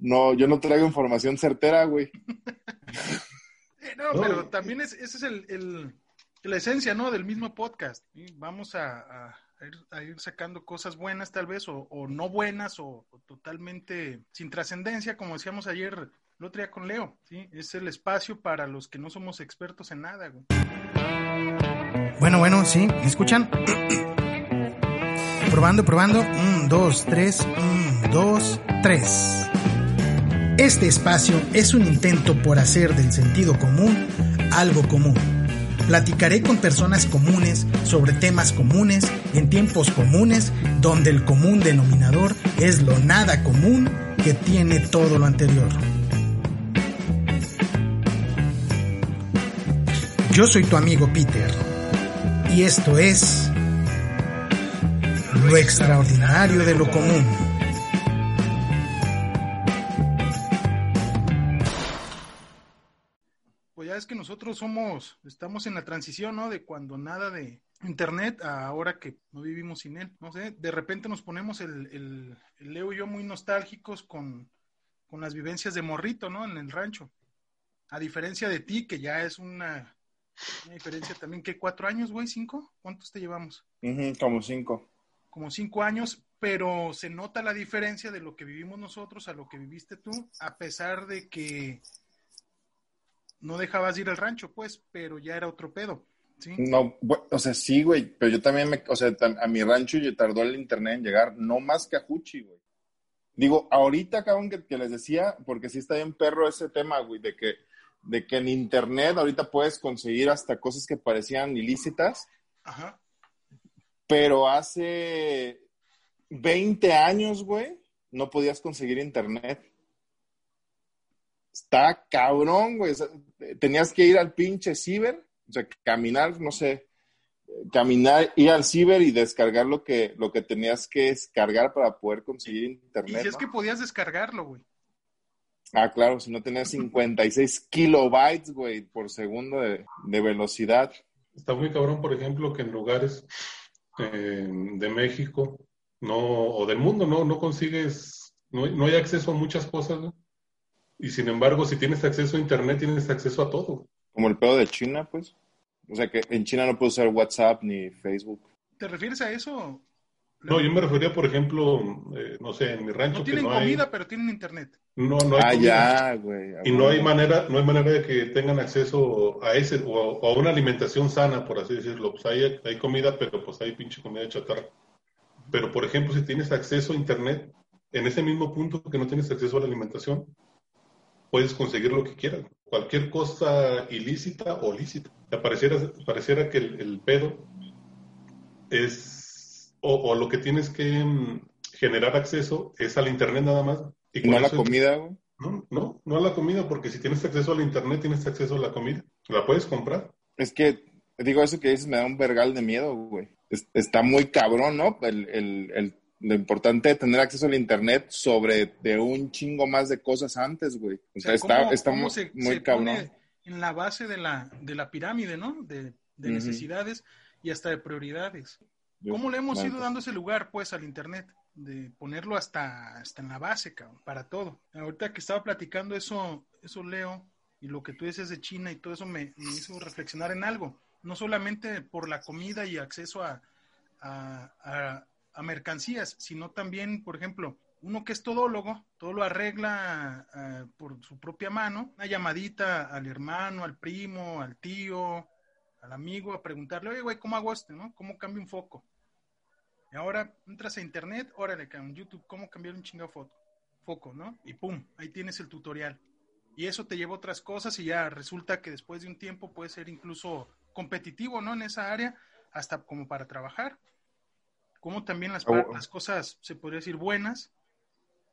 No, yo no traigo información certera, güey. No, pero también es, esa es el, el- la esencia, ¿no? Del mismo podcast. ¿sí? Vamos a, a- a ir, a ir sacando cosas buenas, tal vez, o, o no buenas, o, o totalmente sin trascendencia, como decíamos ayer, el otro día con Leo, ¿sí? Es el espacio para los que no somos expertos en nada, güey. Bueno, bueno, sí, ¿me escuchan? probando, probando. Un, dos, tres. Un, dos, tres. Este espacio es un intento por hacer del sentido común algo común. Platicaré con personas comunes sobre temas comunes en tiempos comunes donde el común denominador es lo nada común que tiene todo lo anterior. Yo soy tu amigo Peter y esto es lo extraordinario de lo común. Es que nosotros somos, estamos en la transición, ¿no? De cuando nada de internet a ahora que no vivimos sin él. No sé, de repente nos ponemos el, el- el Leo y yo muy nostálgicos con, con las vivencias de morrito, ¿no? En el rancho. A diferencia de ti, que ya es una, una diferencia también, que cuatro años, güey, cinco? ¿Cuántos te llevamos? Como cinco. Como cinco años, pero se nota la diferencia de lo que vivimos nosotros a lo que viviste tú, a pesar de que no dejabas ir al rancho, pues, pero ya era otro pedo, ¿sí? No, o sea, sí, güey, pero yo también me, o sea, a mi rancho yo tardó el internet en llegar, no más que a Juchi, güey. Digo, ahorita, cabrón, que, que les decía, porque sí está bien perro ese tema, güey, de que, de que en internet ahorita puedes conseguir hasta cosas que parecían ilícitas, Ajá. pero hace 20 años, güey, no podías conseguir internet. Está cabrón, güey. o sea, tenías que ir al pinche ciber, o sea, caminar, no sé, caminar, ir al ciber y descargar lo que, lo que tenías que descargar para poder conseguir Y internet. si es ¿no? que podías descargarlo, güey. Ah, claro, si no tenías 56 kilobytes, güey, por segundo de, de velocidad. Está muy cabrón, por ejemplo, que en lugares eh, de México no, o del mundo no, no consigues, no, hay- no hay acceso a muchas cosas, ¿no? Y sin embargo, si tienes acceso a Internet, tienes acceso a todo. Como el pedo de China, pues. O sea que en China no puedes usar WhatsApp ni Facebook. ¿Te refieres a eso? No, yo me refería, por ejemplo, eh, no sé, en mi rancho No que tienen hay, comida, pero tienen internet. no, no hay Ah, comida. ya, güey. Y no hay manera, no hay manera de que tengan acceso a ese o a, o a una alimentación sana, por así decirlo. Pues hay, hay comida, pero pues hay pinche comida chatarra. Pero por ejemplo, si tienes acceso a internet, en ese mismo punto que no tienes acceso a la alimentación, puedes conseguir lo que quieras. Cualquier cosa ilícita o lícita. O sea, pareciera, pareciera que el, el pedo es, o, o lo que tienes que mm, generar acceso es al internet nada más. Y No la eso- comida, güey. no, no, no a la comida, porque si tienes acceso al internet, tienes acceso a la comida. La puedes comprar. Es que, digo, eso que dices me da un vergal de miedo, güey. Es- está muy cabrón, ¿no? El, el, el- lo importante de tener acceso al internet sobre de un chingo más de cosas antes, güey. O O sea, sea, está, cómo- está cómo muy, se- muy se cabrón. pone en la base de la, de la pirámide, ¿no? De, de Ujú. necesidades y hasta de prioridades. Yo- ¿Cómo le hemos la ido dando ese lugar, pues, al Internet? De ponerlo hasta, hasta en la base, cabrón, para todo. Ahorita que estaba platicando eso, eso Leo, y lo que tú dices de China y todo eso me, me hizo reflexionar en algo. No solamente por la comida y acceso a, a, a- a mercancías, sino también, por ejemplo, uno que es todólogo, todo lo arregla ah, por su propia mano, una llamadita al hermano, al primo, al tío, al amigo, a preguntarle, oye, güey, ¿cómo hago esto, no? ¿Cómo cambio un foco? Y ahora entras a internet, órale, en YouTube, ¿cómo cambiar un chingado foto? Foco, ¿no? Y pum, ahí tienes el tutorial. Y eso te lleva a otras cosas y ya resulta que después de un tiempo puede ser incluso competitivo, ¿no? En esa área, hasta como para trabajar. Como también las, Oh. las cosas, se podría decir, buenas,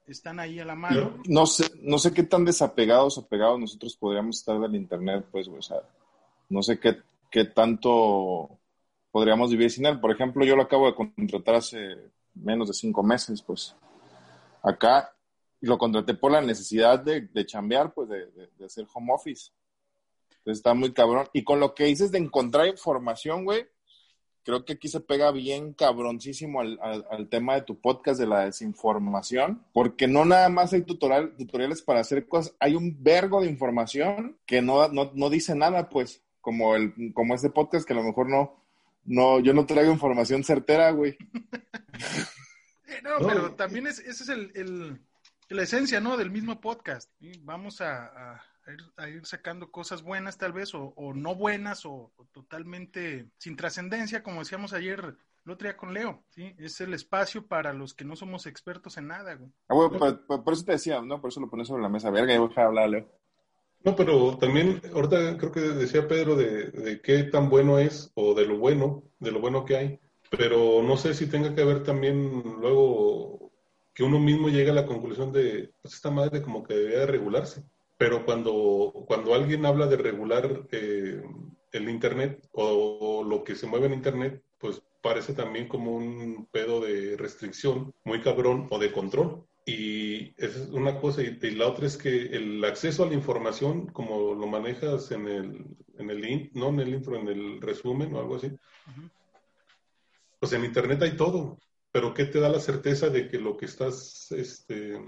están ahí a la mano. No sé, no sé qué tan desapegados o pegados nosotros podríamos estar del internet, pues, o sea, no sé qué, qué tanto podríamos vivir sin él. Por ejemplo, yo lo acabo de contratar hace menos de cinco meses, pues. Acá lo contraté por la necesidad de, de chambear, pues, de, de, hacer home office. Entonces está muy cabrón. Y con lo que dices de encontrar información, güey, creo que aquí se pega bien cabroncísimo al, al, tema de tu podcast de la desinformación, porque no nada más hay tutorial, tutoriales para hacer cosas, hay un vergo de información que no, no, no dice nada, pues, como, el, como este podcast que a lo mejor no, no, yo no traigo información certera, güey. no, pero también es, esa es el, el, la esencia, ¿no? Del mismo podcast. Vamos a, ir, sacando cosas buenas tal vez, o, no buenas, o, totalmente sin trascendencia, como decíamos ayer el otro día con Leo, ¿sí? Es el espacio para los que no somos expertos en nada, güey. Ah, güey, por, eso te decía, ¿no? Por eso lo pones sobre la mesa. Verga, ya voy a hablar, Leo. No, pero también, ahorita creo que decía Pedro de, qué tan bueno es, o de lo bueno, de lo bueno que hay, pero no sé si tenga que ver también luego que uno mismo llega a la conclusión de, pues esta madre como que debería de regularse. Pero cuando, cuando alguien habla de regular eh, el Internet o, lo que se mueve en Internet, pues parece también como un pedo de restricción muy cabrón o de control. Y esa es una cosa. Y, la otra es que el acceso a la información, como lo manejas en el, en el no en el intro, en el resumen o algo así, pues en Internet hay todo. Pero ¿qué te da la certeza de que lo que estás, este,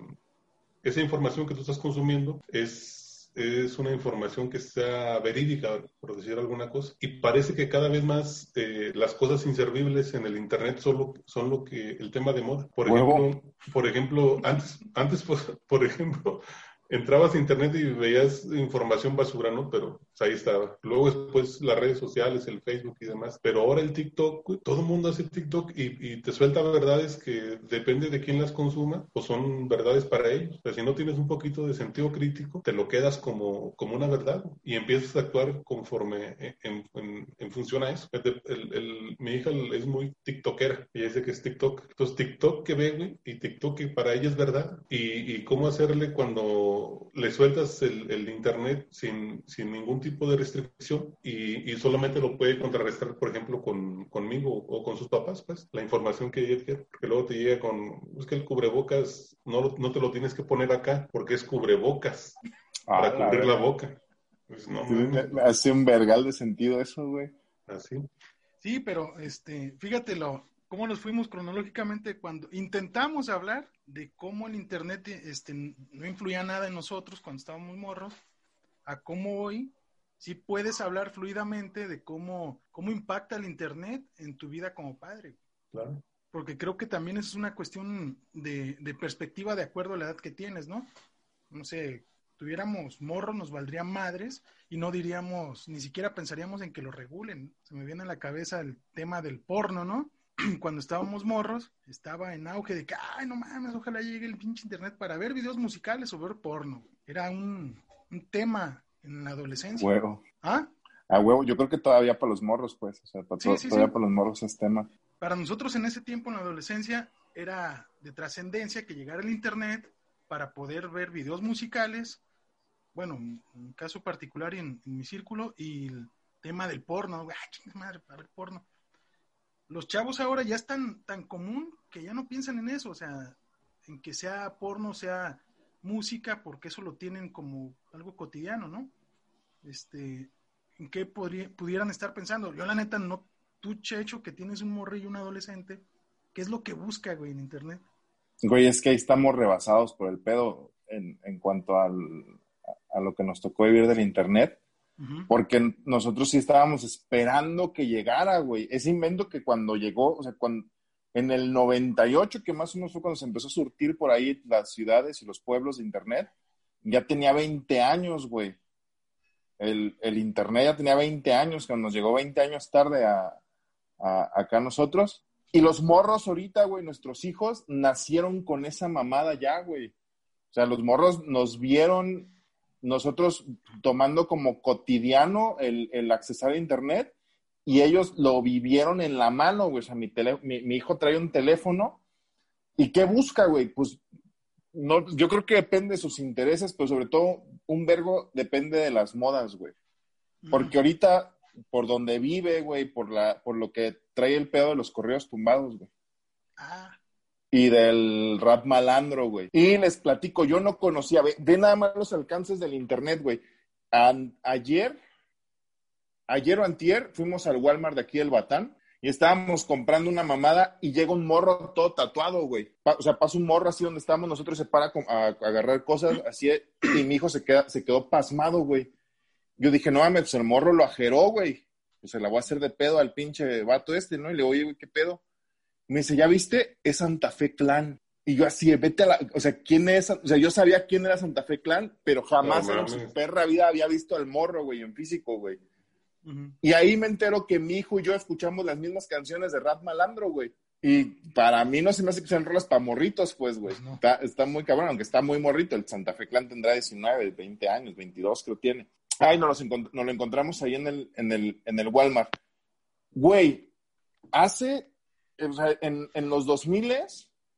esa información que tú estás consumiendo es es una información que sea verídica, por decir alguna cosa. Y parece que cada vez más eh, las cosas inservibles en el Internet son son lo que el tema de moda. Por ejemplo, por ejemplo, antes, antes pues, por ejemplo, entrabas a internet y veías información basura, ¿no? Pero ahí estaba. Luego después las redes sociales, el Facebook y demás. Pero ahora el TikTok, todo el mundo hace TikTok y, te suelta verdades que depende de quién las consuma, pues son verdades para ellos. Si no tienes un poquito de sentido crítico, te lo quedas como, como una verdad y empiezas a actuar conforme en, en, función a eso. El, mi hija es muy TikTokera y dice que es TikTok. Entonces TikTok que ve, güey, y TikTok que para ella es verdad. Y, y cómo hacerle cuando le sueltas el, Internet sin, sin, ningún tipo de restricción y, solamente lo puede contrarrestar, por ejemplo, con, conmigo o con sus papás, pues, la información que ella quiere, porque luego te llega con, es que el cubrebocas no, no te lo tienes que poner acá porque es cubrebocas para ah, cubrir la, boca. Pues, hace un vergal de sentido eso, güey. Así. Sí, pero este, fíjatelo, cómo nos fuimos cronológicamente cuando intentamos hablar de cómo el Internet este, no influía nada en nosotros cuando estábamos morros, a cómo hoy sí puedes hablar fluidamente de cómo, cómo impacta el Internet en tu vida como padre. Claro. Porque creo que también es una cuestión de, de perspectiva de acuerdo a la edad que tienes, ¿no? No sé, tuviéramos morros, nos valdrían madres y no diríamos, ni siquiera pensaríamos en que lo regulen. Se me viene a la cabeza el tema del porno, ¿no? cuando estábamos morros, estaba en auge de que, ay, no mames, ojalá llegue el pinche internet para ver videos musicales o ver porno. Era un, tema en la adolescencia. Huevo. ¿Ah? A huevo, yo creo que todavía para los morros, pues, o sea, todavía para los morros es tema. Para nosotros en ese tiempo, en la adolescencia, era de trascendencia que llegara el internet para poder ver videos musicales, bueno, en un caso particular en, en mi círculo, y el tema del porno, ay, madre, para ver porno los chavos ahora ya están tan común que ya no piensan en eso, o sea, en que sea porno, sea música, porque eso lo tienen como algo cotidiano, ¿no? Este, ¿en qué pudieran estar pensando? Yo la neta no, tú Checho, que tienes un morrillo, un adolescente, ¿qué es lo que busca, güey, en internet? Güey, es que ahí estamos rebasados por el pedo en, en cuanto al, a lo que nos tocó vivir del internet porque nosotros sí estábamos esperando que llegara, güey. Ese invento que cuando llegó, o sea, cuando, en el 98, que más o menos fue cuando se empezó a surtir por ahí las ciudades y los pueblos de Internet, ya tenía 20 años, güey. El, Internet ya tenía 20 años, cuando nos llegó 20 años tarde acá nosotros. Y los morros ahorita, güey, nuestros hijos nacieron con esa mamada ya, güey. O sea, los morros nos vieron nosotros tomando como cotidiano el, el accesar a Internet y ellos lo vivieron en la mano, güey. O sea, mi, mi, hijo trae un teléfono y ¿qué busca, güey? Pues no, yo creo que depende de sus intereses, pero sobre todo un vergo depende de las modas, güey. Porque ahorita, por donde vive, güey, por, la, por lo que trae el pedo de los correos tumbados, güey. Ah, Y del rap malandro, güey. Y les platico, yo no conocía, ve, nada más los alcances del internet, güey. Ayer, ayer o antier, fuimos al Walmart de aquí del Batán y estábamos comprando una mamada y llega un morro todo tatuado, güey. O sea, pasa un morro así donde estábamos nosotros, se para a, a agarrar cosas así y mi hijo se, queda, se quedó pasmado, güey. Yo dije, no mames, pues el morro lo ajeró, güey. Pues se la voy a hacer de pedo al pinche vato este, ¿no? Y le digo, oye, güey, ¿qué pedo? Me dice, ¿ya viste? Es Santa Fe Clan. Y yo así, vete a la... O sea, ¿quién es? O sea, yo sabía quién era Santa Fe Clan, pero jamás No en su perra vida había visto al morro, güey, en físico, güey. Y ahí me entero que mi hijo y yo escuchamos las mismas canciones de Rap Malandro, güey. Y para mí no se me hace que sean rolas para morritos, pues, güey. Pues no. está, está muy cabrón, aunque está muy morrito. El Santa Fe Clan tendrá 19, 20 años, 22 creo tiene. Ay, nos, los encont- nos lo encontramos ahí en el, en el, en el Walmart. Güey, hace, o sea, en, en los 2000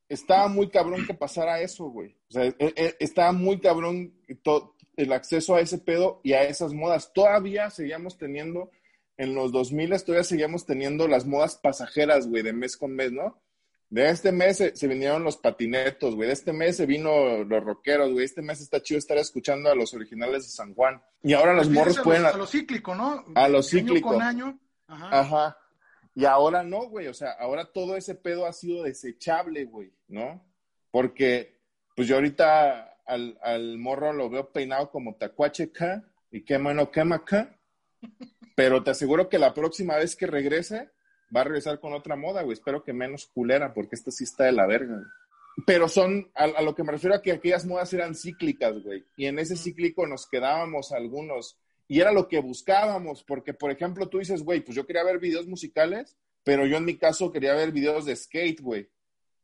estaba muy cabrón que pasara eso, güey. O sea, eh, eh, estaba muy cabrón el acceso a ese pedo y a esas modas. Todavía seguíamos teniendo, en los 2000 todavía seguíamos teniendo las modas pasajeras, güey, de mes con mes, ¿no? De este mes se, se vinieron los patinetos, güey. De este mes se vino los rockeros, güey. Este mes está chido estar escuchando a los originales de San Juan. Y ahora los morros Refieres a pueden... A lo cíclico, ¿no? A lo Año cíclico. con año. Ajá. Ajá. Y ahora no, güey. O sea, ahora todo ese pedo ha sido desechable, güey, ¿no? Porque, pues yo ahorita al, al morro lo veo peinado como tacuache acá y quema no quema acá. Pero te aseguro que la próxima vez que regrese, va a regresar con otra moda, güey. Espero que menos culera, porque esta sí está de la verga, güey. Pero son, a, a lo que me refiero a que aquellas modas eran cíclicas, güey. Y en ese cíclico nos quedábamos algunos. Y era lo que buscábamos, porque, por ejemplo, tú dices, güey, pues yo quería ver videos musicales, pero yo en mi caso quería ver videos de skate, güey.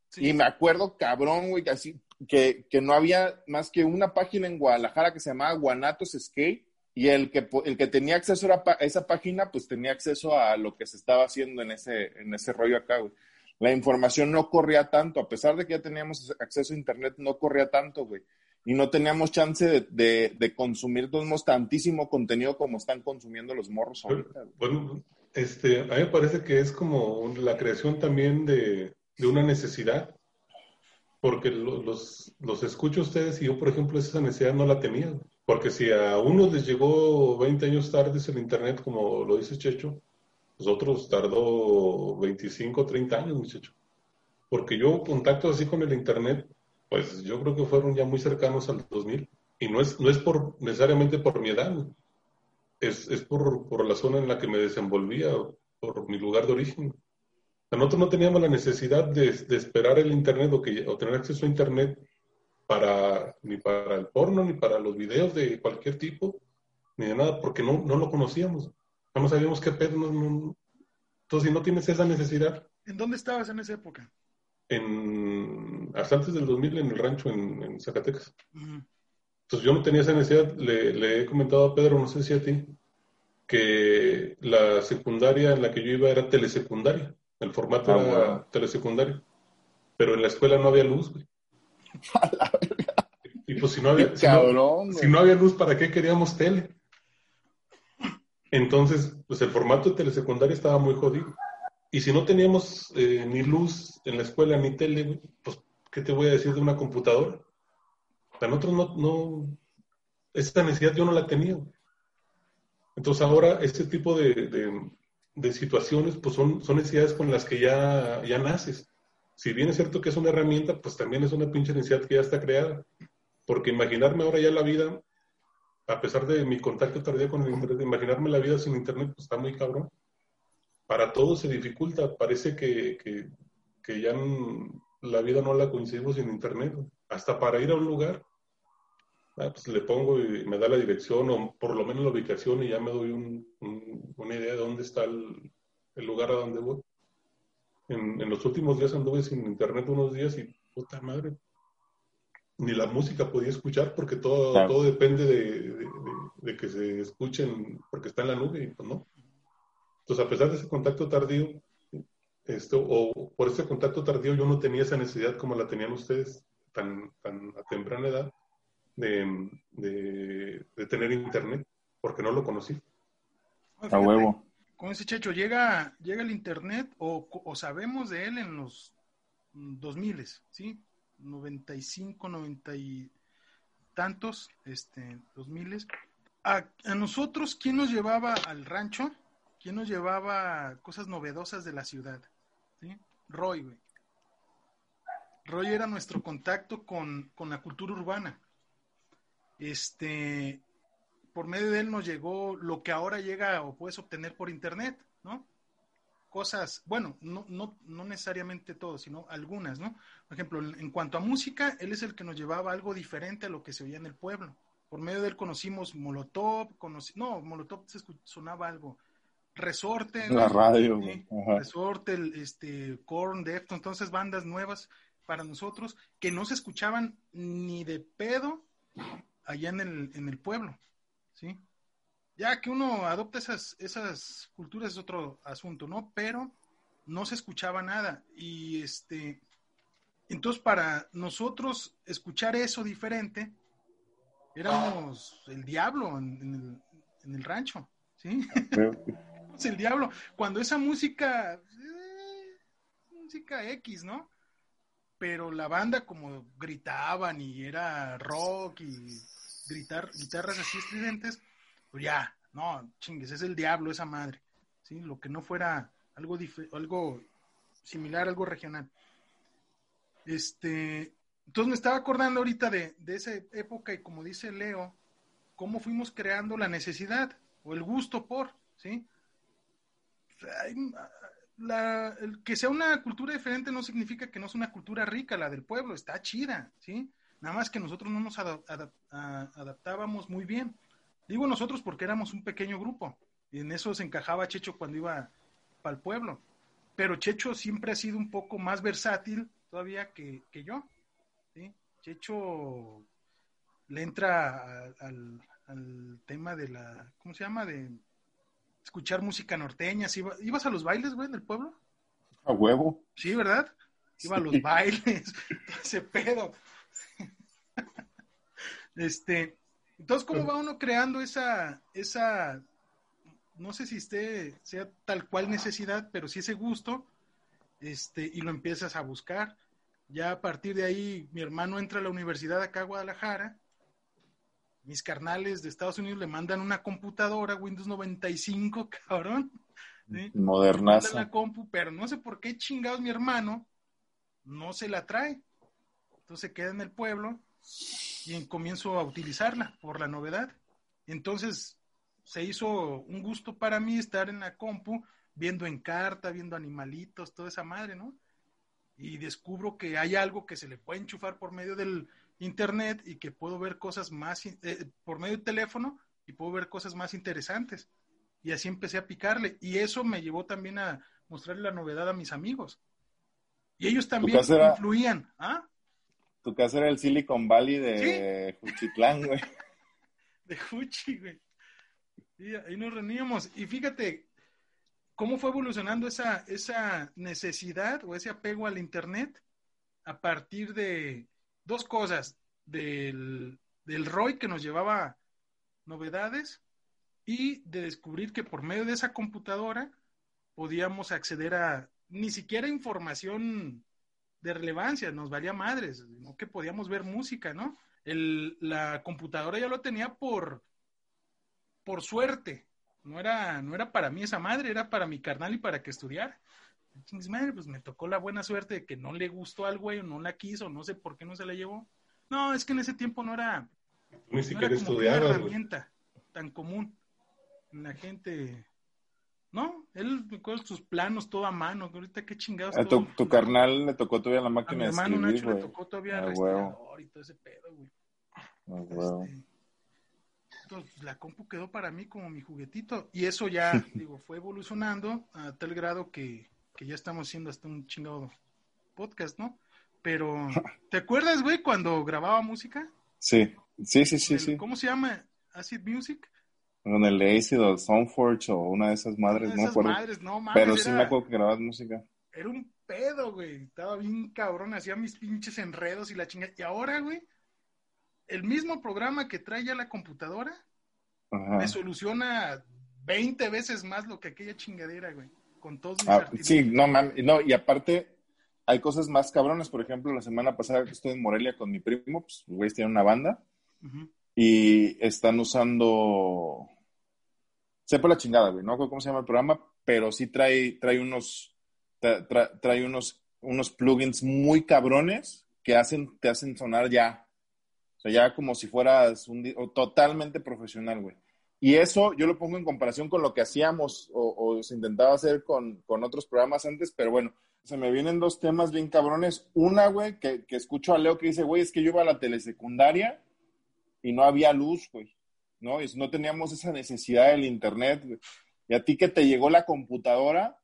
Sí. Y me acuerdo, cabrón, güey, que, así, que, que no había más que una página en Guadalajara que se llamaba Guanatos Skate, y el que, el que tenía acceso a esa página, pues tenía acceso a lo que se estaba haciendo en ese, en ese rollo acá, güey. La información no corría tanto, a pesar de que ya teníamos acceso a internet, no corría tanto, güey. Y no teníamos chance de, de, de consumir tantísimo contenido como están consumiendo los morros ahorita. Bueno, este, a mí me parece que es como la creación también de, de una necesidad, porque lo- los, los escucho a ustedes y yo, por ejemplo, esa necesidad no la tenía. Porque si a unos les llegó 20 años tarde el Internet, como lo dice Checho, los otros tardó 25, 30 años, muchacho. Porque yo contacto así con el Internet, pues yo creo que fueron ya muy cercanos al 2000. Y no es, no es por necesariamente por mi edad, es, es por, por la zona en la que me desenvolvía, por mi lugar de origen. Nosotros no teníamos la necesidad de, esperar el Internet o, que, o tener acceso a Internet para, ni para el porno, ni para los videos de cualquier tipo, ni de nada, porque no, no lo conocíamos. No sabíamos qué pedo. no- Entonces, si no tienes esa necesidad, ¿En dónde estabas en esa época? En, hasta antes del 2000 en el rancho en, en Zacatecas. Ujú. Entonces yo no tenía esa necesidad, le, le he comentado a Pedro, no sé si a ti, que la secundaria en la que yo iba era telesecundaria, el formato Ah, era wow. telesecundaria, pero en la escuela no había luz, güey. Y pues si no había, si no- si no había luz, ¿para qué queríamos tele? Entonces, pues el formato de telesecundaria estaba muy jodido. Y si no teníamos eh, ni luz en la escuela ni tele, pues, ¿qué te voy a decir de una computadora? Sea, nosotros no, no, esa necesidad yo no la tenía. Entonces ahora este tipo de, de- de situaciones, pues son, son necesidades con las que ya, ya naces. Si bien es cierto que es una herramienta, pues también es una pinche necesidad que ya está creada. Porque imaginarme ahora ya la vida, a pesar de mi contacto tardío con el Internet, imaginarme la vida sin Internet, pues está muy cabrón. Para todos se dificulta. Parece que, que, que ya la vida no la coincidimos sin Internet. Hasta para ir a un lugar, ah, pues le pongo y me da la dirección o por lo menos la ubicación y ya me doy un- un- una idea de dónde está el, el lugar a donde voy. En, en los últimos días anduve sin internet unos días y puta madre, ni la música podía escuchar porque todo, Claro. todo depende de, de- de- de que se escuchen porque está en la nube y pues no. Entonces, a pesar de ese contacto tardío, esto, o por ese contacto tardío yo no tenía esa necesidad como la tenían ustedes tan, tan a temprana edad de, de, tener internet, porque no lo conocí. a huevo. Como ese Checho, llega, llega el internet o, o sabemos de él en los 2000, ¿sí? 95, 90 y tantos, este, 2000. A, a nosotros, ¿quién nos llevaba al rancho? ¿Quién nos llevaba cosas novedosas de la ciudad? ¿Sí? Roy, güey. Roy era nuestro contacto con, la cultura urbana. Este, por medio de él nos llegó lo que ahora llega o puedes obtener por internet, ¿no? Cosas, bueno, no, no, no necesariamente todo, sino algunas, ¿no? Por ejemplo, en cuanto a música, él es el que nos llevaba algo diferente a lo que se oía en el pueblo. Por medio de él conocimos Molotov, no, Molotov se sonaba algo, Resorte. La radio, Resorte, este, Korn, Deftones, entonces bandas nuevas para nosotros que no se escuchaban ni de pedo allá en el, en el pueblo, ¿sí? Ya que uno adopta esas, esas culturas es otro asunto, ¿no? Pero no se escuchaba nada. Y este, entonces para nosotros escuchar eso diferente, éramos el diablo en, el, en el, rancho, ¿sí? El diablo. Cuando esa música, eh, música X, ¿no? pero la banda como gritaban y era rock y gritar, guitarras así estridentes, pues ya, no, chingues, es el diablo esa madre, ¿sí? Lo que no fuera algo, algo similar, algo regional. Este, entonces me estaba acordando ahorita de, de esa época y como dice Leo, cómo fuimos creando la necesidad o el gusto por, ¿sí? La, que sea una cultura diferente no significa que no es una cultura rica, la del pueblo, está chida, ¿sí? Nada más que nosotros no nos adaptábamos muy bien. Digo nosotros porque éramos un pequeño grupo, y en eso se encajaba Checho cuando iba para el pueblo. Pero Checho siempre ha sido un poco más versátil todavía que, yo, ¿sí? Checho le entra al, al tema de la, ¿cómo se llama? De escuchar música norteña. ¿Ibas a los bailes, güey, en el pueblo? A huevo. Sí, ¿verdad? Iba a los bailes, ese pedo. este, entonces, ¿cómo va uno creando esa, esa, no sé si esté, sea tal cual necesidad, pero sí ese gusto, este, y lo empiezas a buscar. Ya a partir de ahí, mi hermano entra a la universidad acá a Guadalajara, mis carnales de Estados Unidos le mandan una computadora Windows 95, cabrón. ¿sí? Modernaza. la compu, pero no sé por qué chingados mi hermano no se la trae. Entonces queda en el pueblo y comienzo a utilizarla por la novedad. Entonces se hizo un gusto para mí estar en la compu viendo en carta, viendo animalitos, toda esa madre, ¿no? Y descubro que hay algo que se le puede enchufar por medio del internet y que puedo ver cosas más eh, por medio del teléfono y puedo ver cosas más interesantes. Y así empecé a picarle. Y eso me llevó también a mostrarle la novedad a mis amigos. Y ellos también influían. ¿Ah? Tu casa era el Silicon Valley de Juchitlán, güey. de Juchi, güey. Y ahí nos reuníamos. Y fíjate cómo fue evolucionando esa, esa necesidad o ese apego al Internet a partir de, dos cosas del, del ROI que nos llevaba novedades y de descubrir que por medio de esa computadora podíamos acceder a ni siquiera información de relevancia, nos valía madres, ¿no? que podíamos ver música, ¿no? El, la computadora ya lo tenía por, por suerte, no era, no era para mí esa madre, era para mi carnal y para que estudiara pues me tocó la buena suerte de que no le gustó al güey, o no la quiso, no sé por qué no se la llevó. No, es que en ese tiempo no era, no era como una herramienta tan común. La gente, no, él con sus planos todo a mano, ahorita qué chingados. A tu, tu carnal le tocó todavía la máquina a mi hermano Nacho le tocó todavía el respirador y todo ese pedo, güey. Este, entonces, la compu quedó para mí como mi juguetito y eso ya, digo, fue evolucionando a tal grado que que ya estamos haciendo hasta un chingado podcast, ¿no? Pero, ¿te acuerdas, güey, cuando grababa música? Sí, sí, sí, sí, sí. ¿Cómo se llama? ¿Acid Music? Con el Acid o Soundforge o una de esas madres, no Madres, no Pero sí me acuerdo que grababas música. Era un pedo, güey. Estaba bien cabrón, hacía mis pinches enredos y la chingada. Y ahora, güey, el mismo programa que trae ya la computadora Ajá. me soluciona 20 veces más lo que aquella chingadera, güey. Con todos mis Ah, sí, no mames, no, y aparte hay cosas más cabronas, por ejemplo, la semana pasada que estuve en Morelia con mi primo, pues güey tiene una banda y están usando sepa la chingada, güey, no acuerdo cómo se llama el programa, pero sí trae trae unos tra- tra- trae unos unos plugins muy cabrones que hacen te hacen sonar ya o sea, ya como si fueras un totalmente profesional, güey. Y eso yo lo pongo en comparación con lo que hacíamos o, se intentaba hacer con, con otros programas antes, pero bueno, se me vienen dos temas bien cabrones. Una, güey, que, que escucho a Leo que dice, güey, es que yo iba a la telesecundaria y no había luz, güey, ¿no? Y no teníamos esa necesidad del internet, güey. Y a ti que te llegó la computadora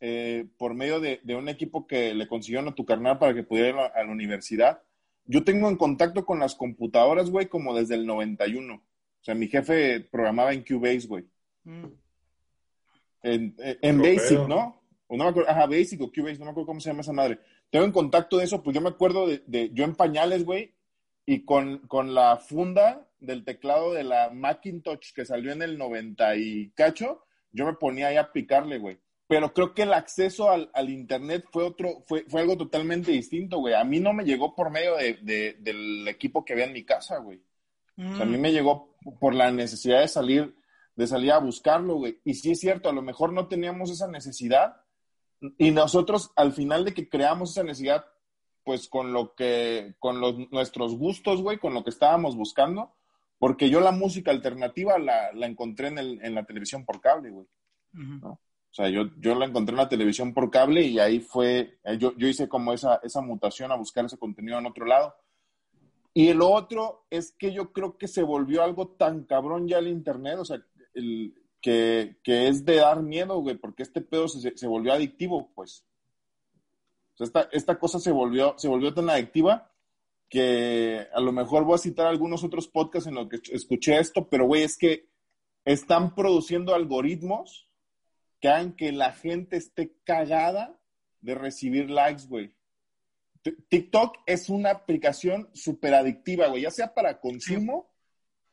eh, por medio de, de un equipo que le consiguieron a tu carnal para que pudiera ir a a la universidad. Yo tengo en contacto con las computadoras, güey, como desde el 91. O sea, mi jefe programaba en Cubase, güey. Mm. En, en- en. Basic, ¿no? O no me acuerdo, ajá, Basic o Cubase, no me acuerdo cómo se llama esa madre. Tengo en contacto de eso, pues yo me acuerdo de, de- yo en pañales, güey, y con, con la funda del teclado de la Macintosh que salió en el 90 y cacho, yo me ponía ahí a picarle, güey. Pero creo que el acceso al, al internet fue otro, fue, fue algo totalmente distinto, güey. A mí no me llegó por medio de, de- del equipo que había en mi casa, güey. O sea, a mí Mm. me llegó por la necesidad de salir, de salir a buscarlo, güey. Y sí es cierto, a lo mejor no teníamos esa necesidad. Y nosotros, al final de que creamos esa necesidad, pues con lo que, con los, nuestros gustos, güey, con lo que estábamos buscando, porque yo la música alternativa la, la encontré en, el, en la televisión por cable, güey. O sea, yo, yo la encontré en la televisión por cable y ahí fue, eh, yo, yo hice como esa, esa mutación a buscar ese contenido en otro lado. Y el otro es que yo creo que se volvió algo tan cabrón ya el Internet, o sea, el, que, que es de dar miedo, güey, porque este pedo se, se volvió adictivo, pues. O sea, esta, esta cosa se volvió, se volvió tan adictiva que a lo mejor voy a citar algunos otros podcasts en los que escuché esto, pero, güey, es que están produciendo algoritmos que hagan que la gente esté cagada de recibir likes, güey. TikTok es una aplicación súper adictiva, güey, ya sea para consumo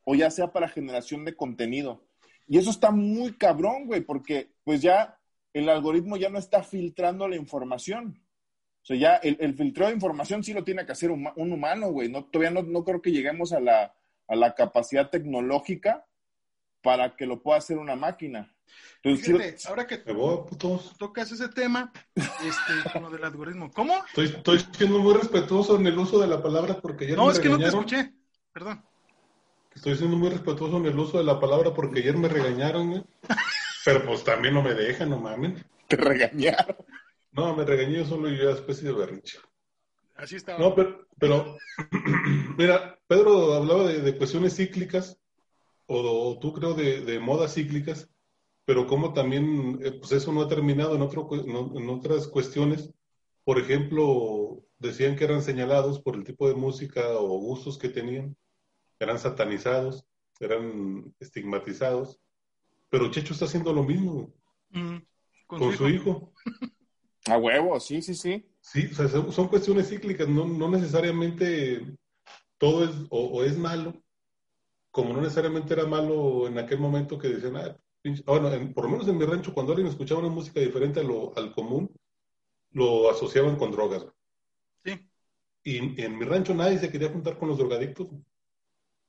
o ya sea para generación de contenido. Y eso está muy cabrón, güey, porque pues ya el algoritmo ya no está filtrando la información. O sea, ya el, el de información sí lo tiene que hacer un, un humano, güey. No, todavía no, no creo que lleguemos a la, a la capacidad tecnológica para que lo pueda hacer una máquina. Fíjate, ahora que tocas ese tema, este, con lo del algoritmo. ¿Cómo? Estoy, estoy siendo muy respetuoso en el uso de la palabra porque ayer No, me es que no te regañaron. escuché. Perdón. Estoy siendo muy respetuoso en el uso de la palabra porque ayer me regañaron, güey. Pero pues también no me dejan, no mamen. te regañaron. No, me regañé yo solo y yo especie de berrinche. Así estaba. No, pero, pero mira, Pedro hablaba de, de cuestiones cíclicas, o, o tú creo de, de modas cíclicas, pero como también, eh, pues eso no ha terminado en, otro, en otras cuestiones. Por ejemplo, decían que eran señalados por el tipo de música o gustos que tenían, eran satanizados, eran estigmatizados, pero Checho está haciendo lo mismo Mm, con, su hijo. A huevo, sí, sí, sí. Sí, o sea, son, cuestiones cíclicas, no, no necesariamente todo es o, o es malo, como no necesariamente era malo en aquel momento que decían, ah, pinche-". Ah, bueno, en- por lo menos en mi rancho, cuando alguien escuchaba una música diferente a lo, al común, lo asociaban con drogas. Sí. Y en mi rancho nadie se quería juntar con los drogadictos.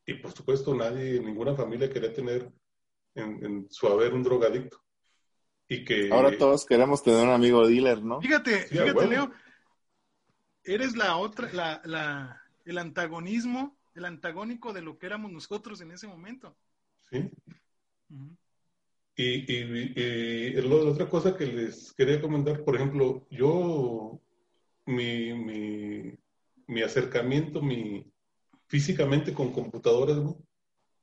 Y por supuesto, nadie, ninguna familia quería tener en, en su haber un drogadicto. Y que Ahora todos queremos tener un amigo dealer, ¿no? Fíjate, Sí, fíjate. Leo. Eres la otra, la, la, el antagonismo, el antagónico de lo que éramos nosotros en ese momento. ¿sí? Ujú. Y, y, la otra cosa que les quería comentar, por ejemplo, yo, mi, mi, mi acercamiento mi, físicamente con computadoras,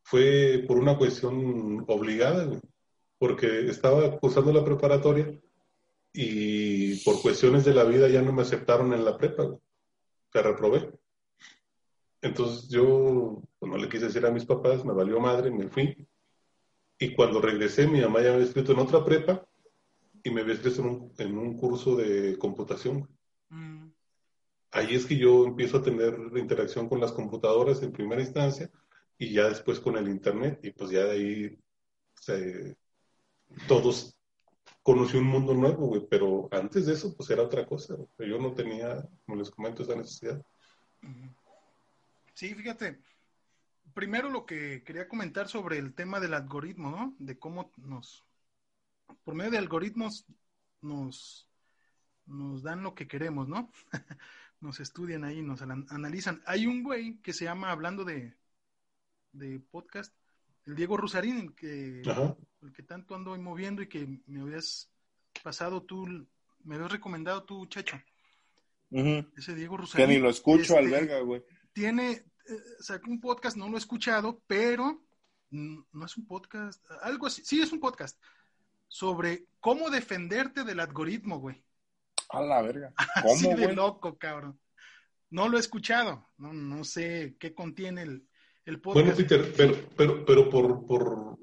fue por una cuestión obligada, porque estaba cursando la preparatoria y por cuestiones de la vida ya no me aceptaron en la prepa. Se reprobé. Entonces yo pues, no le quise decir a mis papás, me valió madre, me fui. Y cuando regresé, mi mamá ya me había escrito en otra prepa y me había escrito en un, en un curso de computación. Mm. Ahí es que yo empiezo a tener interacción con las computadoras en primera instancia y ya después con el internet y pues ya de ahí se, todos conocí un mundo nuevo, güey, pero antes de eso pues era otra cosa, güey. yo no tenía, como les comento, esa necesidad. Sí, fíjate, primero lo que quería comentar sobre el tema del algoritmo, ¿no? De cómo nos, por medio de algoritmos, nos, nos dan lo que queremos, ¿no? nos estudian ahí, nos ana- analizan. Hay un güey que se llama, hablando de, de podcast, el Diego Rusarín, el que, Ajá. el que tanto ando moviendo y que me habías pasado tú, me habías recomendado tú, Chacho. Ese Diego Que Rusarín. ni lo escucho al este, verga, güey. tiene, sacó un podcast, no lo he escuchado, pero no es un podcast, algo así, sí es un podcast, sobre cómo defenderte del algoritmo, güey. A la verga. Así ¿Cómo, de güey? loco, cabrón. No lo he escuchado, no, no sé qué contiene el, el Bueno, podcast. Peter, pero, pero, pero por, por,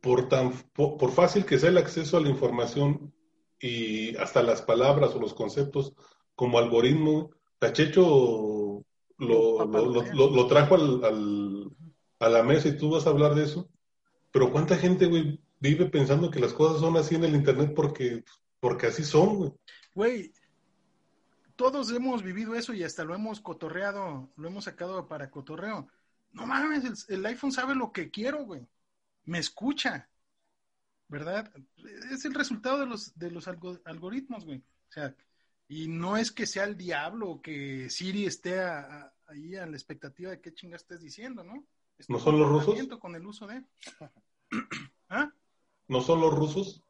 por tan por, por fácil que sea el acceso a la información y hasta las palabras o los conceptos como algoritmo, Tachecho lo, lo, lo, lo- lo trajo al, al- a la mesa y tú vas a hablar de eso. Pero cuánta gente, güey, vive pensando que las cosas son así en el internet porque, porque así son, güey. Güey, todos hemos vivido eso y hasta lo hemos cotorreado, lo hemos sacado para cotorreo. No mames, el, el iPhone sabe lo que quiero, güey. Me escucha, ¿verdad? Es el resultado de los, de los algo- algoritmos, güey. O sea, y no es que sea el diablo o que Siri esté a- a- ahí a la expectativa de qué chinga estés diciendo, ¿no? Es ¿No son los rusos? Con el uso de... ¿Ah? ¿No son los rusos?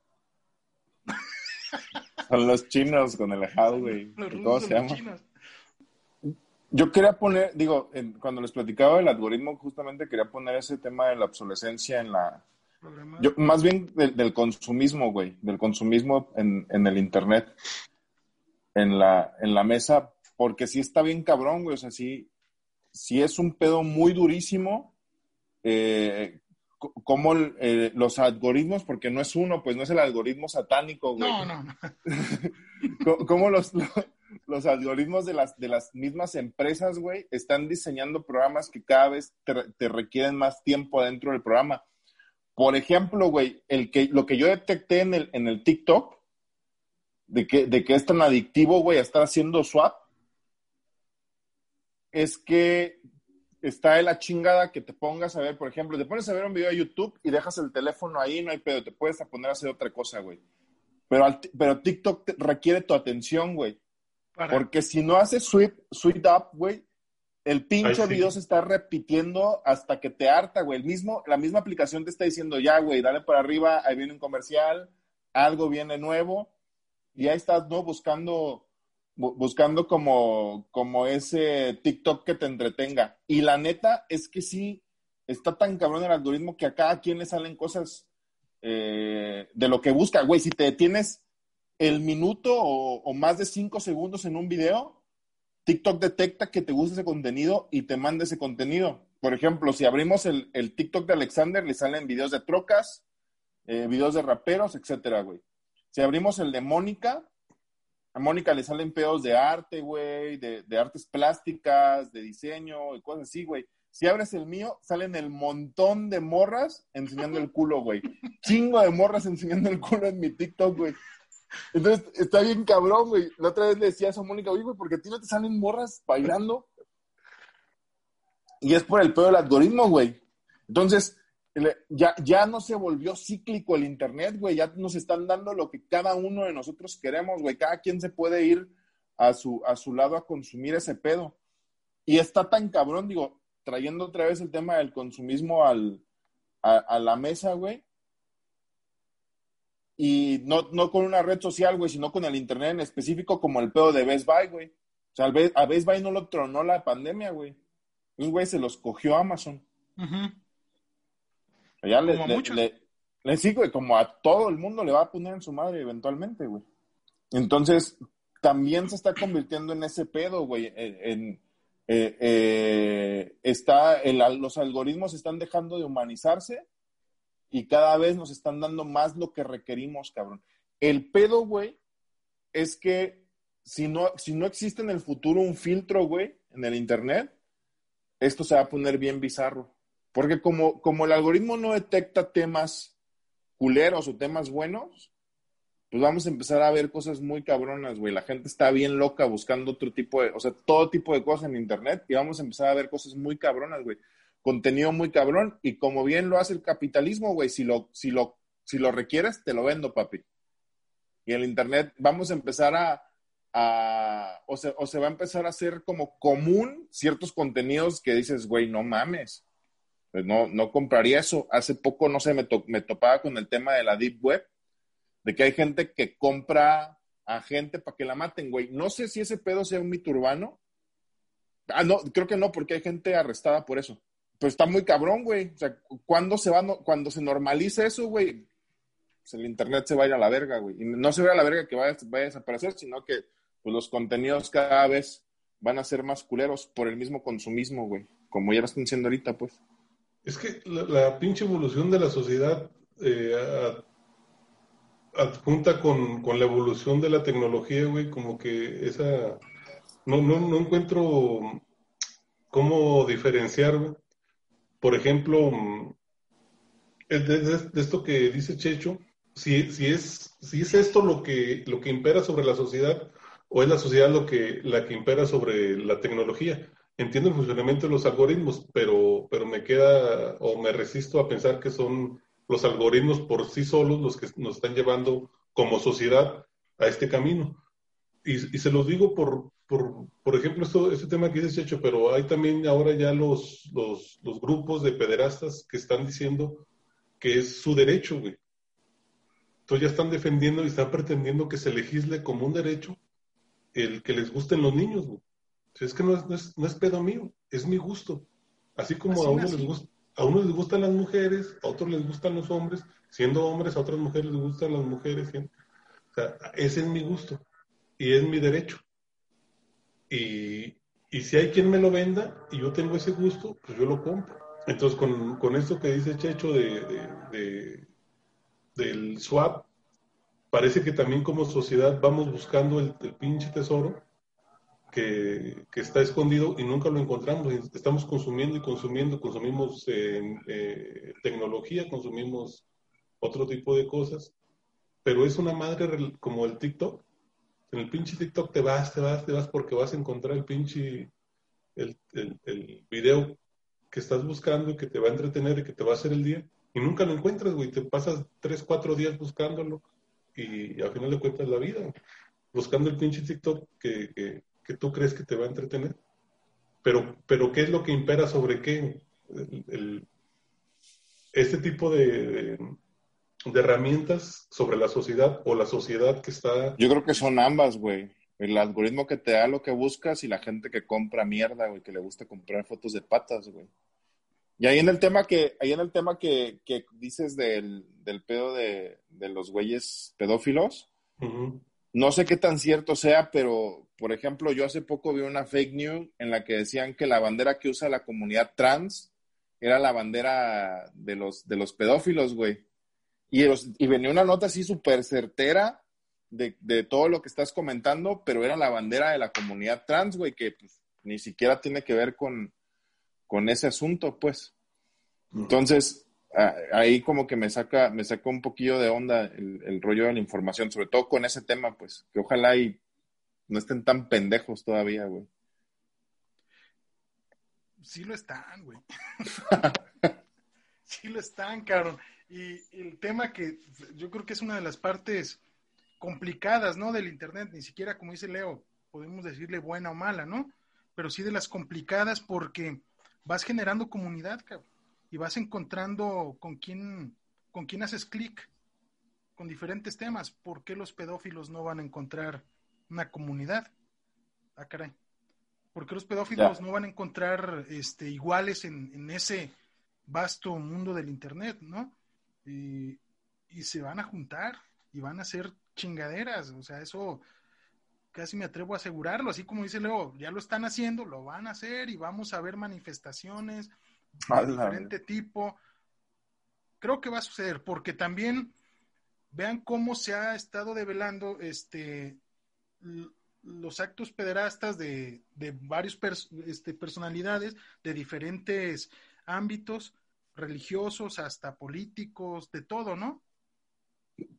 Son los chinos con el güey. Los ¿Cómo rusos, se los chinos. Yo quería poner, digo, en- cuando les platicaba del algoritmo, justamente quería poner ese tema de la obsolescencia en la... Yo, más bien del, del consumismo, güey, del consumismo en, en el Internet, en la, en la mesa, porque sí está bien cabrón, güey, o sea, sí, sí es un pedo muy durísimo, eh, co- como eh, los algoritmos, porque no es uno, pues no es el algoritmo satánico, güey. No, no, no. Co- cómo los, los algoritmos de las, de las mismas empresas, güey, están diseñando programas que cada vez te, te requieren más tiempo dentro del programa. Por ejemplo, güey, el que, lo que yo detecté en el, en el TikTok, de que, de que es tan adictivo, güey, a estar haciendo swap, es que está de la chingada que te pongas a ver, por ejemplo, te pones a ver un video de YouTube y dejas el teléfono ahí, no hay pedo, te puedes a poner a hacer otra cosa, güey. Pero, al pero TikTok te- requiere tu atención, güey. Para- Porque si no haces sweep, sweep up, güey, el pinche Ay, sí. video se está repitiendo hasta que te harta, güey. El mismo, la misma aplicación te está diciendo, ya, güey, dale para arriba, ahí viene un comercial, algo viene nuevo, y ahí estás, ¿no? Buscando, bu- buscando como, como ese TikTok que te entretenga. Y la neta es que sí, está tan cabrón el algoritmo que a cada quien le salen cosas eh, de lo que busca. Güey, si te detienes el minuto o, o más de cinco segundos en un video, TikTok detecta que te gusta ese contenido y te manda ese contenido. Por ejemplo, si abrimos el, el TikTok de Alexander, le salen videos de trocas, eh, videos de raperos, etcétera, güey. Si abrimos el de Mónica, a Mónica le salen pedos de arte, güey, de, artes plásticas, de diseño y cosas así, güey. Si abres el mío, salen el montón de morras enseñando el culo, güey. Chingo de morras enseñando el culo en mi TikTok, güey. Entonces, está bien cabrón, güey. La otra vez le decía eso a Mónica, oye, güey, ¿por qué a ti no te salen morras bailando? Y es por el pedo del algoritmo, güey. Entonces, ya, ya no se volvió cíclico el Internet, güey. Ya nos están dando lo que cada uno de nosotros queremos, güey. Cada quien se puede ir a su, a su lado a consumir ese pedo. Y está tan cabrón, digo, trayendo otra vez el tema del consumismo al, a, la mesa, güey. Y no, no con una red social, güey, sino con el Internet en específico, como el pedo de Best Buy, güey. O sea, a Best Buy no lo tronó la pandemia, güey. Un güey se los cogió Amazon. Ya le, Como le, muchos. le- güey, como a todo el mundo le va a poner en su madre eventualmente, güey. Entonces, también se está convirtiendo en ese pedo, güey. En, en- eh, eh, está el, los algoritmos están dejando de humanizarse y cada vez nos están dando más lo que requerimos, cabrón. El pedo, güey, es que si no, si no existe en el futuro un filtro, güey, en el Internet, esto se va a poner bien bizarro. Porque como, como el algoritmo no detecta temas culeros o temas buenos, pues vamos a empezar a ver cosas muy cabronas, güey. La gente está bien loca buscando otro tipo de, o sea, todo tipo de cosas en Internet y vamos a empezar a ver cosas muy cabronas, güey. Contenido muy cabrón y como bien lo hace el capitalismo, güey, si lo, si lo, si lo requieres, te lo vendo, papi. Y el Internet vamos a empezar a, a o, se, o se va a empezar a hacer como común ciertos contenidos que dices, güey, no mames. Pues no, no compraría eso. Hace poco, no sé, me, to, me topaba con el tema de la Deep Web de que hay gente que compra a gente para que la maten, güey. No sé si ese pedo sea un mito urbano. Ah, no, creo que no, porque hay gente arrestada por eso. Pero está muy cabrón, güey. O sea, cuando se va, cuando se normalice eso, güey, pues el internet se va a la verga, güey. Y no se va a la verga que vaya, vaya a desaparecer, sino que pues, los contenidos cada vez van a ser más culeros por el mismo consumismo, güey. Como ya lo están diciendo ahorita, pues. Es que la, pinche evolución de la sociedad eh, adjunta con, con, la evolución de la tecnología, güey, como que esa... No, no, no encuentro cómo diferenciar. Por ejemplo, de, de, de, esto que dice Checho, si, si, es, si es esto lo que, lo que impera sobre la sociedad o es la sociedad lo que, la que impera sobre la tecnología. Entiendo el funcionamiento de los algoritmos, pero, pero me queda o me resisto a pensar que son los algoritmos por sí solos los que nos están llevando como sociedad a este camino. Y, y se los digo por, por, por ejemplo, esto, este tema que dices, hecho, pero hay también ahora ya los, los, los, grupos de pederastas que están diciendo que es su derecho, güey. Entonces ya están defendiendo y están pretendiendo que se legisle como un derecho el que les gusten los niños, güey. Es que no es, no es, no es pedo mío, es mi gusto. Así como así, a uno así. les gusta a unos les gustan las mujeres, a otros les gustan los hombres, siendo hombres, a otras mujeres les gustan las mujeres. Siendo... O sea, ese es mi gusto y es mi derecho. Y, y, si hay quien me lo venda y yo tengo ese gusto, pues yo lo compro. Entonces, con, con esto que dice Checho de, de, de, del swap, parece que también como sociedad vamos buscando el, el pinche tesoro que, está escondido y nunca lo encontramos. Estamos consumiendo y consumiendo, consumimos eh, eh, tecnología, consumimos otro tipo de cosas, pero es una madre como el TikTok. En el pinche TikTok te vas, te vas, te vas porque vas a encontrar el pinche, el, el, video que estás buscando y que te va a entretener y que te va a hacer el día. Y nunca lo encuentras, güey. Te pasas tres, cuatro días buscándolo y, al final de cuentas la vida. Buscando el pinche TikTok que, que tú crees que te va a entretener. Pero, pero ¿qué es lo que impera sobre qué? El, el, este tipo de, de, de, herramientas sobre la sociedad o la sociedad que está... Yo creo que son ambas, güey. El algoritmo que te da lo que buscas y la gente que compra mierda, güey, que le gusta comprar fotos de patas, güey. Y ahí en el tema que, ahí en el tema que, que dices del, del pedo de, de los güeyes pedófilos, uh -huh. No sé qué tan cierto sea, pero por ejemplo, yo hace poco vi una fake news en la que decían que la bandera que usa la comunidad trans era la bandera de los, de los pedófilos, güey. Y, los, y venía una nota así súper certera de, de, todo lo que estás comentando, pero era la bandera de la comunidad trans, güey, que pues, ni siquiera tiene que ver con, con ese asunto, pues. Entonces, ahí como que me saca, me saca un poquillo de onda el, el rollo de la información, sobre todo con ese tema, pues, que ojalá y no estén tan pendejos todavía, güey. Sí lo están, güey. sí lo están, cabrón. Y el tema que yo creo que es una de las partes complicadas, ¿no? Del Internet, ni siquiera, como dice Leo, podemos decirle buena o mala, ¿no? Pero sí de las complicadas porque vas generando comunidad, cabrón, y vas encontrando con quién, con quién haces clic con diferentes temas. ¿Por qué los pedófilos no van a encontrar una comunidad. Ah, caray. ¿Por qué los pedófilos ya. no van a encontrar este, iguales en, en, ese vasto mundo del Internet, ¿no? Y, y, se van a juntar y van a hacer chingaderas. O sea, eso casi me atrevo a asegurarlo. Así como dice Leo, ya lo están haciendo, lo van a hacer y vamos a ver manifestaciones de diferente tipo. creo que va a suceder, porque también vean cómo se ha estado develando este los actos pederastas de, de varios este, personalidades de diferentes ámbitos religiosos hasta políticos, de todo, ¿no?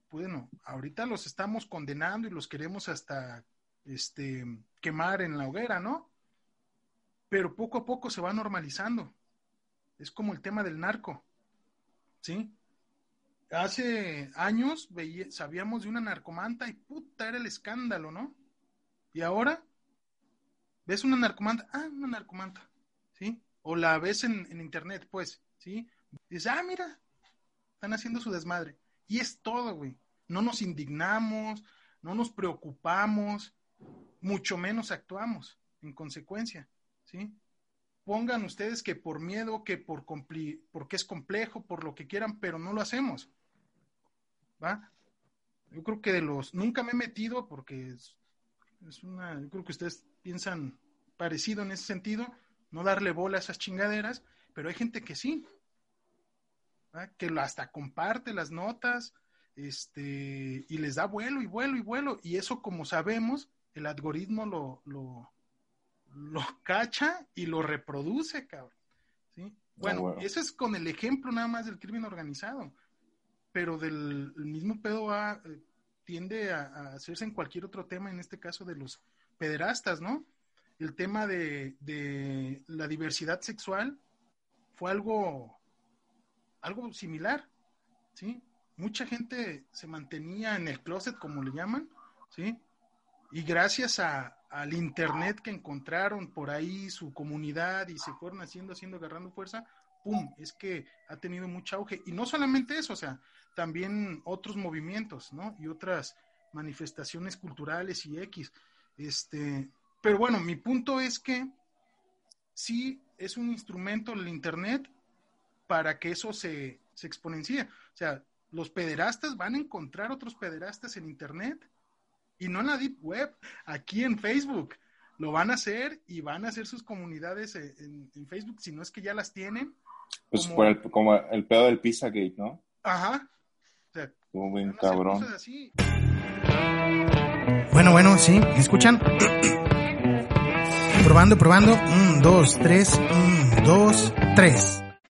Bueno, ahorita los estamos condenando y los queremos hasta este quemar en la hoguera, ¿no? Pero poco a poco se va normalizando. Es como el tema del narco. ¿Sí? Hace años sabíamos de una narcomanta y puta era el escándalo, ¿no? Y ahora ves una narcomanta, ah, una narcomanta, ¿sí? O la ves en, internet, pues, ¿sí? dices, ah, mira, están haciendo su desmadre. Y es todo, güey. No nos indignamos, no nos preocupamos, mucho menos actuamos en consecuencia, ¿sí? Pongan ustedes que por miedo, que por porque es complejo, por lo que quieran, pero no lo hacemos. ¿Va? Yo creo que de los, nunca me he metido porque es, una, yo creo que ustedes piensan parecido en ese sentido, no darle bola a esas chingaderas, pero hay gente que sí, que hasta comparte las notas, este, y les da vuelo y vuelo y vuelo, y eso como sabemos, el algoritmo lo, lo, lo cacha y lo reproduce, cabrón. ¿sí? Bueno, ese es con el ejemplo nada más del crimen organizado, pero del mismo pedo a, eh, tiende a, hacerse en cualquier otro tema, en este caso de los pederastas, ¿no? El tema de, de la diversidad sexual fue algo, algo similar, ¿sí? Mucha gente se mantenía en el closet, como le llaman, ¿sí? Y gracias a, al internet que encontraron por ahí su comunidad y se fueron haciendo, haciendo, agarrando fuerza, ¡pum! Es que ha tenido mucho auge. Y no solamente eso, o sea, también otros movimientos, ¿no? Y otras manifestaciones culturales y X. Este, pero bueno, mi punto es que sí es un instrumento el Internet para que eso se, se exponencie. O sea, los pederastas van a encontrar otros pederastas en Internet y no en la Deep Web, aquí en Facebook. Lo van a hacer y van a hacer sus comunidades en, Facebook, si no es que ya las tienen. Pues como, el, como el pedo del Pizzagate, ¿no? Ajá, cabrón. Bueno, bueno, sí, ¿me escuchan? probando, probando. Un, dos, tres, un, dos, tres.